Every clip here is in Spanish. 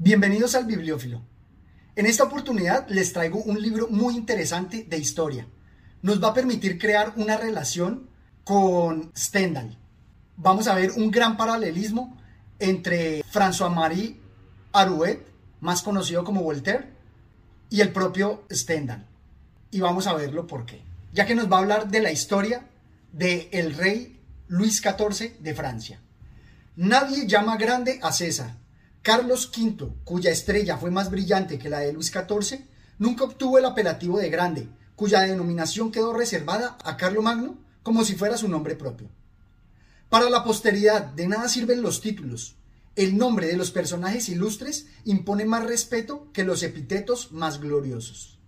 Bienvenidos al Bibliófilo. En esta oportunidad les traigo un libro muy interesante de historia. Nos va a permitir crear una relación con Stendhal. Vamos a ver un gran paralelismo entre François-Marie Arouet, más conocido como Voltaire, y el propio Stendhal. Y vamos a verlo por qué. Ya que nos va a hablar de la historia del el rey Luis XIV de Francia. Nadie llama grande a César. Carlos V, cuya estrella fue más brillante que la de Luis XIV, nunca obtuvo el apelativo de grande, cuya denominación quedó reservada a Magno como si fuera su nombre propio. Para la posteridad de nada sirven los títulos. El nombre de los personajes ilustres impone más respeto que los epítetos más gloriosos.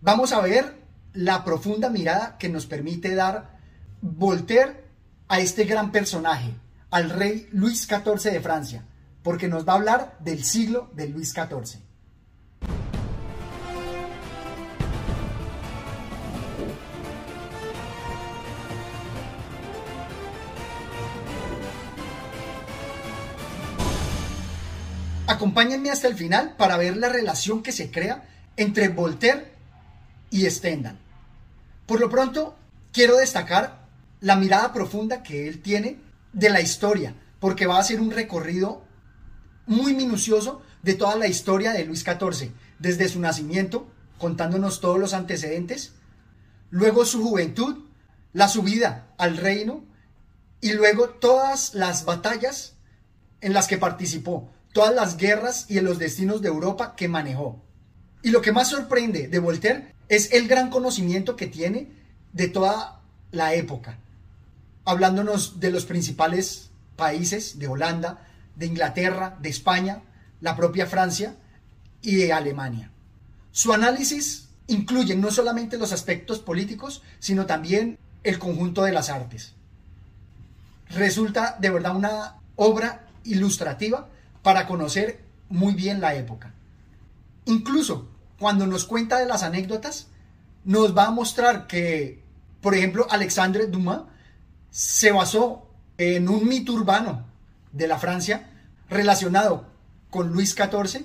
Vamos a ver la profunda mirada que nos permite dar Voltaire a este gran personaje, al rey Luis XIV de Francia, porque nos va a hablar del siglo de Luis XIV. Acompáñenme hasta el final para ver la relación que se crea entre Voltaire y Stendhal. Por lo pronto, quiero destacar la mirada profunda que él tiene de la historia, porque va a ser un recorrido muy minucioso de toda la historia de Luis XIV, desde su nacimiento, contándonos todos los antecedentes, luego su juventud, la subida al reino y luego todas las batallas en las que participó, todas las guerras y en los destinos de Europa que manejó. Y lo que más sorprende de Voltaire es el gran conocimiento que tiene de toda la época, hablándonos de los principales países, de Holanda, de Inglaterra, de España, la propia Francia y de Alemania. Su análisis incluye no solamente los aspectos políticos, sino también el conjunto de las artes. Resulta de verdad una obra ilustrativa para conocer muy bien la época. Incluso cuando nos cuenta de las anécdotas, nos va a mostrar que, por ejemplo, Alexandre Dumas se basó en un mito urbano de la Francia relacionado con Luis XIV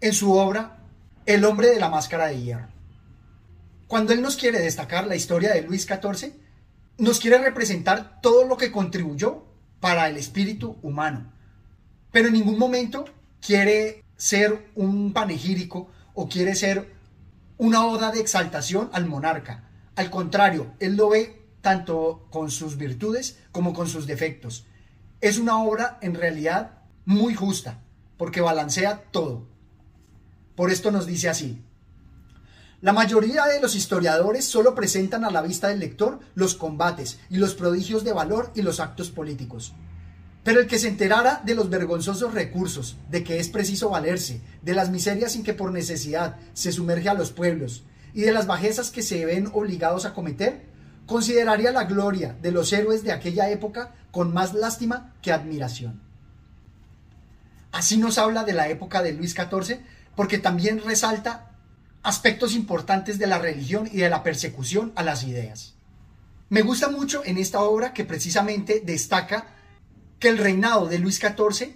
en su obra El hombre de la máscara de hierro. Cuando él nos quiere destacar la historia de Luis XIV, nos quiere representar todo lo que contribuyó para el espíritu humano, pero en ningún momento quiere ser un panegírico o quiere ser una oda de exaltación al monarca. Al contrario, él lo ve tanto con sus virtudes como con sus defectos. Es una obra en realidad muy justa, porque balancea todo. Por esto nos dice así. La mayoría de los historiadores solo presentan a la vista del lector los combates y los prodigios de valor y los actos políticos. Pero el que se enterara de los vergonzosos recursos, de que es preciso valerse, de las miserias sin que por necesidad se sumerge a los pueblos, y de las bajezas que se ven obligados a cometer, consideraría la gloria de los héroes de aquella época con más lástima que admiración. Así nos habla de la época de Luis XIV, porque también resalta aspectos importantes de la religión y de la persecución a las ideas. Me gusta mucho en esta obra que precisamente destaca que el reinado de Luis XIV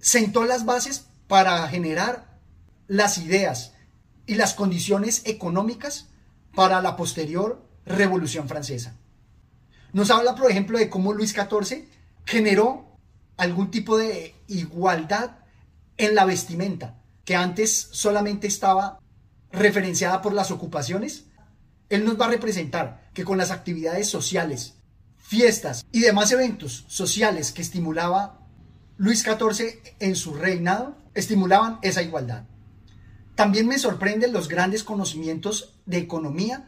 sentó las bases para generar las ideas y las condiciones económicas para la posterior Revolución Francesa. Nos habla, por ejemplo, de cómo Luis XIV generó algún tipo de igualdad en la vestimenta, que antes solamente estaba referenciada por las ocupaciones. Él nos va a representar que con las actividades sociales fiestas y demás eventos sociales que estimulaba Luis XIV en su reinado, estimulaban esa igualdad. También me sorprenden los grandes conocimientos de economía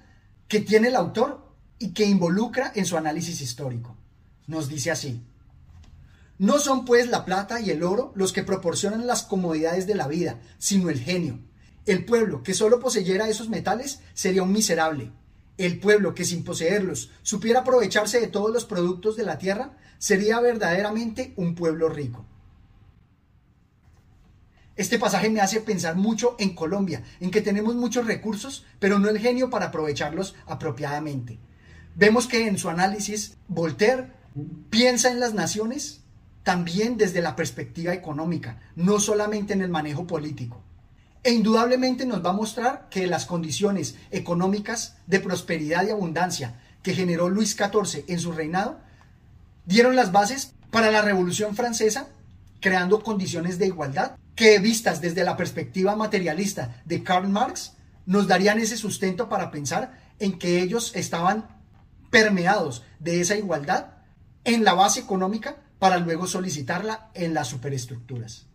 que tiene el autor y que involucra en su análisis histórico. Nos dice así, no son pues la plata y el oro los que proporcionan las comodidades de la vida, sino el genio. El pueblo que solo poseyera esos metales sería un miserable, el pueblo que sin poseerlos supiera aprovecharse de todos los productos de la tierra, sería verdaderamente un pueblo rico. Este pasaje me hace pensar mucho en Colombia, en que tenemos muchos recursos, pero no el genio para aprovecharlos apropiadamente. Vemos que en su análisis Voltaire piensa en las naciones también desde la perspectiva económica, no solamente en el manejo político. E indudablemente nos va a mostrar que las condiciones económicas de prosperidad y abundancia que generó Luis XIV en su reinado dieron las bases para la Revolución Francesa, creando condiciones de igualdad que vistas desde la perspectiva materialista de Karl Marx nos darían ese sustento para pensar en que ellos estaban permeados de esa igualdad en la base económica para luego solicitarla en las superestructuras.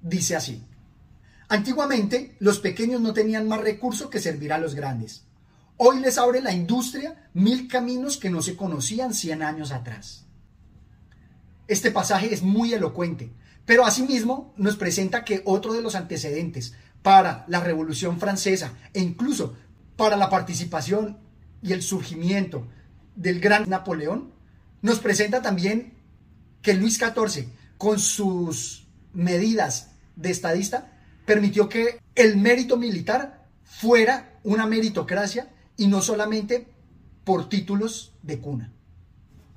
Dice así, antiguamente los pequeños no tenían más recurso que servir a los grandes. Hoy les abre la industria mil caminos que no se conocían cien años atrás. Este pasaje es muy elocuente, pero asimismo nos presenta que otro de los antecedentes para la Revolución Francesa e incluso para la participación y el surgimiento del gran Napoleón, nos presenta también que Luis XIV, con sus medidas de estadista, permitió que el mérito militar fuera una meritocracia y no solamente por títulos de cuna.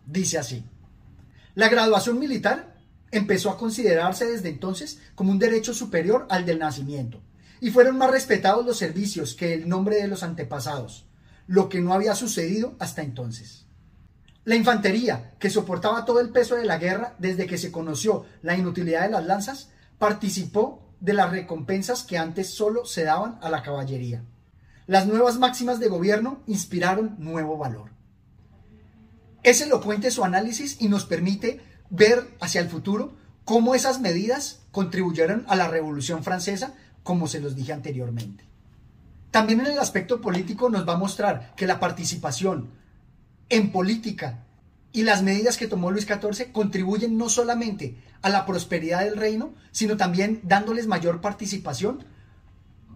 Dice así, la graduación militar empezó a considerarse desde entonces como un derecho superior al del nacimiento, y fueron más respetados los servicios que el nombre de los antepasados, lo que no había sucedido hasta entonces. La infantería, que soportaba todo el peso de la guerra desde que se conoció la inutilidad de las lanzas, participó de las recompensas que antes solo se daban a la caballería. Las nuevas máximas de gobierno inspiraron nuevo valor. Es elocuente su análisis y nos permite ver hacia el futuro cómo esas medidas contribuyeron a la Revolución Francesa, como se los dije anteriormente. También en el aspecto político nos va a mostrar que la participación en política y las medidas que tomó Luis XIV contribuyen no solamente a la prosperidad del reino, sino también dándoles mayor participación,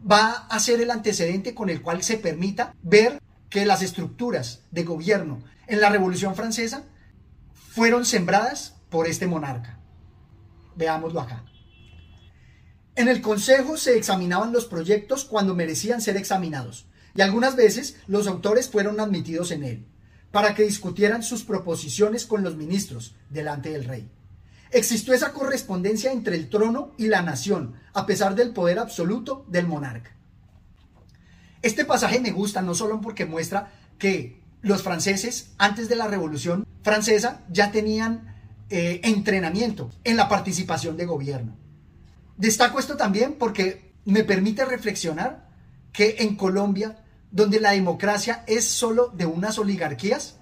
va a ser el antecedente con el cual se permita ver que las estructuras de gobierno en la Revolución Francesa fueron sembradas por este monarca. Veámoslo acá. En el Consejo se examinaban los proyectos cuando merecían ser examinados, y algunas veces los autores fueron admitidos en él para que discutieran sus proposiciones con los ministros delante del rey. Existió esa correspondencia entre el trono y la nación, a pesar del poder absoluto del monarca. Este pasaje me gusta no solo porque muestra que los franceses, antes de la Revolución Francesa, ya tenían eh, entrenamiento en la participación de gobierno. Destaco esto también porque me permite reflexionar que en Colombia donde la democracia es solo de unas oligarquías,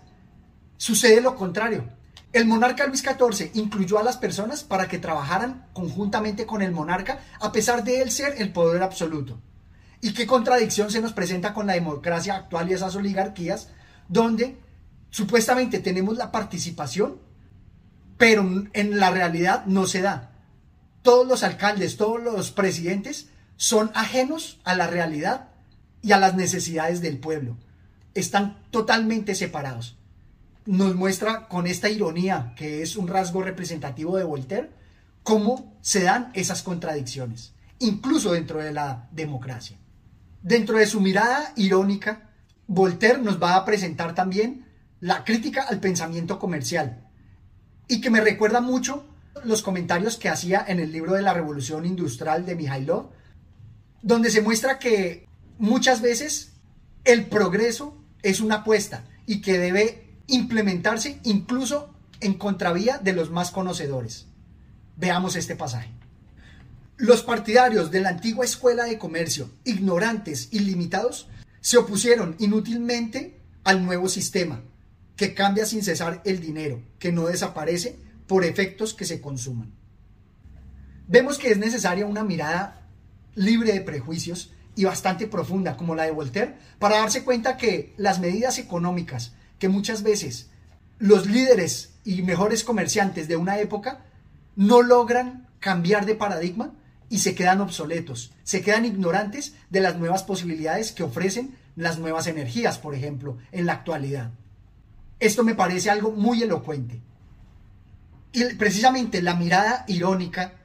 sucede lo contrario. El monarca Luis XIV incluyó a las personas para que trabajaran conjuntamente con el monarca, a pesar de él ser el poder absoluto. ¿Y qué contradicción se nos presenta con la democracia actual y esas oligarquías, donde supuestamente tenemos la participación, pero en la realidad no se da? Todos los alcaldes, todos los presidentes son ajenos a la realidad y a las necesidades del pueblo. Están totalmente separados. Nos muestra con esta ironía, que es un rasgo representativo de Voltaire, cómo se dan esas contradicciones, incluso dentro de la democracia. Dentro de su mirada irónica, Voltaire nos va a presentar también la crítica al pensamiento comercial, y que me recuerda mucho los comentarios que hacía en el libro de la Revolución Industrial de Mijailov, donde se muestra que muchas veces el progreso es una apuesta y que debe implementarse incluso en contravía de los más conocedores. Veamos este pasaje. Los partidarios de la antigua escuela de comercio, ignorantes y limitados, se opusieron inútilmente al nuevo sistema, que cambia sin cesar el dinero, que no desaparece por efectos que se consuman. Vemos que es necesaria una mirada libre de prejuicios y bastante profunda como la de Voltaire para darse cuenta que las medidas económicas que muchas veces los líderes y mejores comerciantes de una época no logran cambiar de paradigma y se quedan obsoletos, se quedan ignorantes de las nuevas posibilidades que ofrecen las nuevas energías, por ejemplo, en la actualidad. Esto me parece algo muy elocuente. Y precisamente la mirada irónica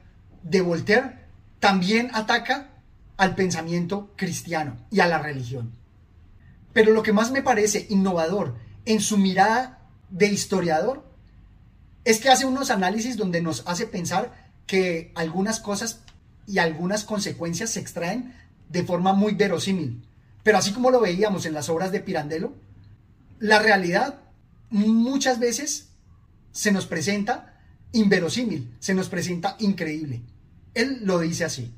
de Voltaire también ataca al pensamiento cristiano y a la religión. Pero lo que más me parece innovador en su mirada de historiador es que hace unos análisis donde nos hace pensar que algunas cosas y algunas consecuencias se extraen de forma muy verosímil. Pero así como lo veíamos en las obras de Pirandello, la realidad muchas veces se nos presenta inverosímil, se nos presenta increíble. Él lo dice así.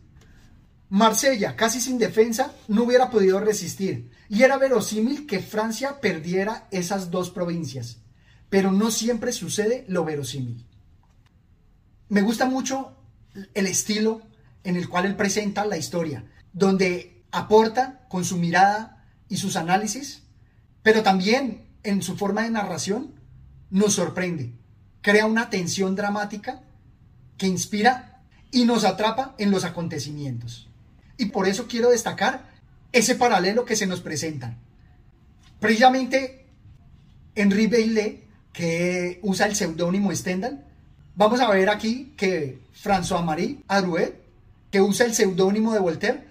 Marsella, casi sin defensa, no hubiera podido resistir, y era verosímil que Francia perdiera esas dos provincias, pero no siempre sucede lo verosímil. Me gusta mucho el estilo en el cual él presenta la historia, donde aporta con su mirada y sus análisis, pero también en su forma de narración nos sorprende, crea una tensión dramática que inspira y nos atrapa en los acontecimientos. Y por eso quiero destacar ese paralelo que se nos presenta. Precisamente Henri Baillet, que usa el seudónimo Stendhal, vamos a ver aquí que François-Marie Arouet, que usa el seudónimo de Voltaire,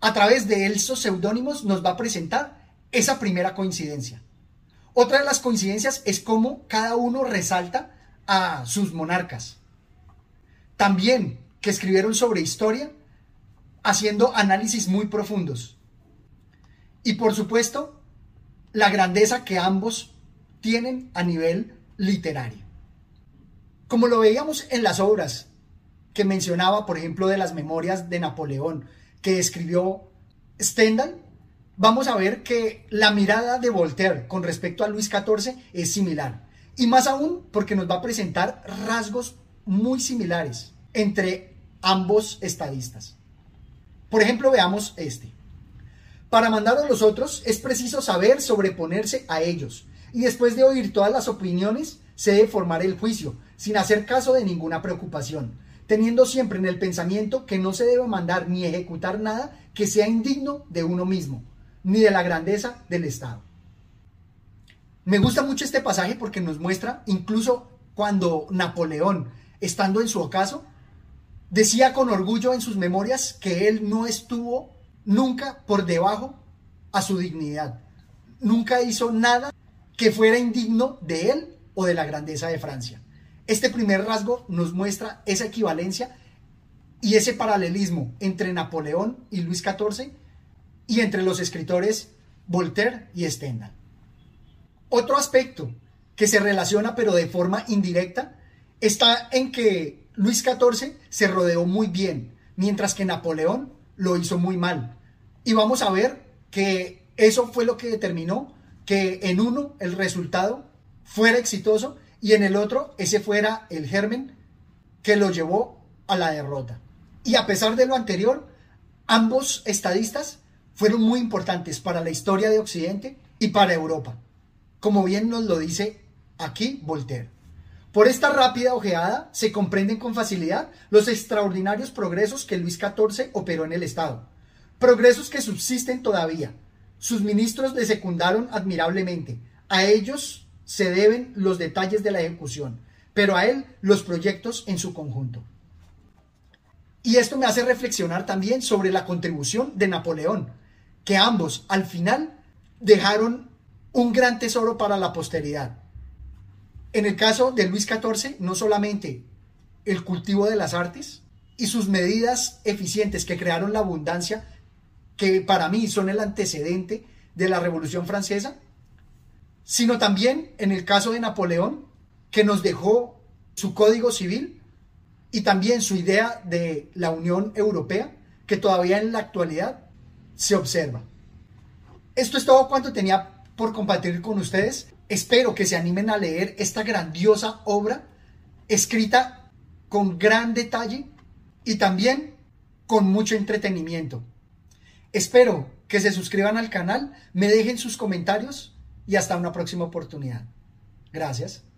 a través de esos seudónimos nos va a presentar esa primera coincidencia. Otra de las coincidencias es cómo cada uno resalta a sus monarcas. También que escribieron sobre historia haciendo análisis muy profundos. Y por supuesto, la grandeza que ambos tienen a nivel literario. Como lo veíamos en las obras que mencionaba, por ejemplo, de las memorias de Napoleón, que escribió Stendhal, vamos a ver que la mirada de Voltaire con respecto a Luis XIV es similar. Y más aún porque nos va a presentar rasgos muy similares entre ambos estadistas. Por ejemplo, veamos este. Para mandar a los otros es preciso saber sobreponerse a ellos y después de oír todas las opiniones se debe formar el juicio sin hacer caso de ninguna preocupación, teniendo siempre en el pensamiento que no se debe mandar ni ejecutar nada que sea indigno de uno mismo, ni de la grandeza del Estado. Me gusta mucho este pasaje porque nos muestra incluso cuando Napoleón, estando en su ocaso, Decía con orgullo en sus memorias que él no estuvo nunca por debajo a su dignidad. Nunca hizo nada que fuera indigno de él o de la grandeza de Francia. Este primer rasgo nos muestra esa equivalencia y ese paralelismo entre Napoleón y Luis XIV y entre los escritores Voltaire y Stendhal. Otro aspecto que se relaciona pero de forma indirecta está en que Luis XIV se rodeó muy bien, mientras que Napoleón lo hizo muy mal. Y vamos a ver que eso fue lo que determinó que en uno el resultado fuera exitoso y en el otro ese fuera el germen que lo llevó a la derrota. Y a pesar de lo anterior, ambos estadistas fueron muy importantes para la historia de Occidente y para Europa, como bien nos lo dice aquí Voltaire. Por esta rápida ojeada se comprenden con facilidad los extraordinarios progresos que Luis XIV operó en el Estado. Progresos que subsisten todavía. Sus ministros le secundaron admirablemente. A ellos se deben los detalles de la ejecución, pero a él los proyectos en su conjunto. Y esto me hace reflexionar también sobre la contribución de Napoleón, que ambos al final dejaron un gran tesoro para la posteridad. En el caso de Luis XIV, no solamente el cultivo de las artes y sus medidas eficientes que crearon la abundancia, que para mí son el antecedente de la Revolución Francesa, sino también en el caso de Napoleón, que nos dejó su código civil y también su idea de la Unión Europea, que todavía en la actualidad se observa. Esto es todo cuanto tenía por compartir con ustedes. Espero que se animen a leer esta grandiosa obra escrita con gran detalle y también con mucho entretenimiento. Espero que se suscriban al canal, me dejen sus comentarios y hasta una próxima oportunidad. Gracias.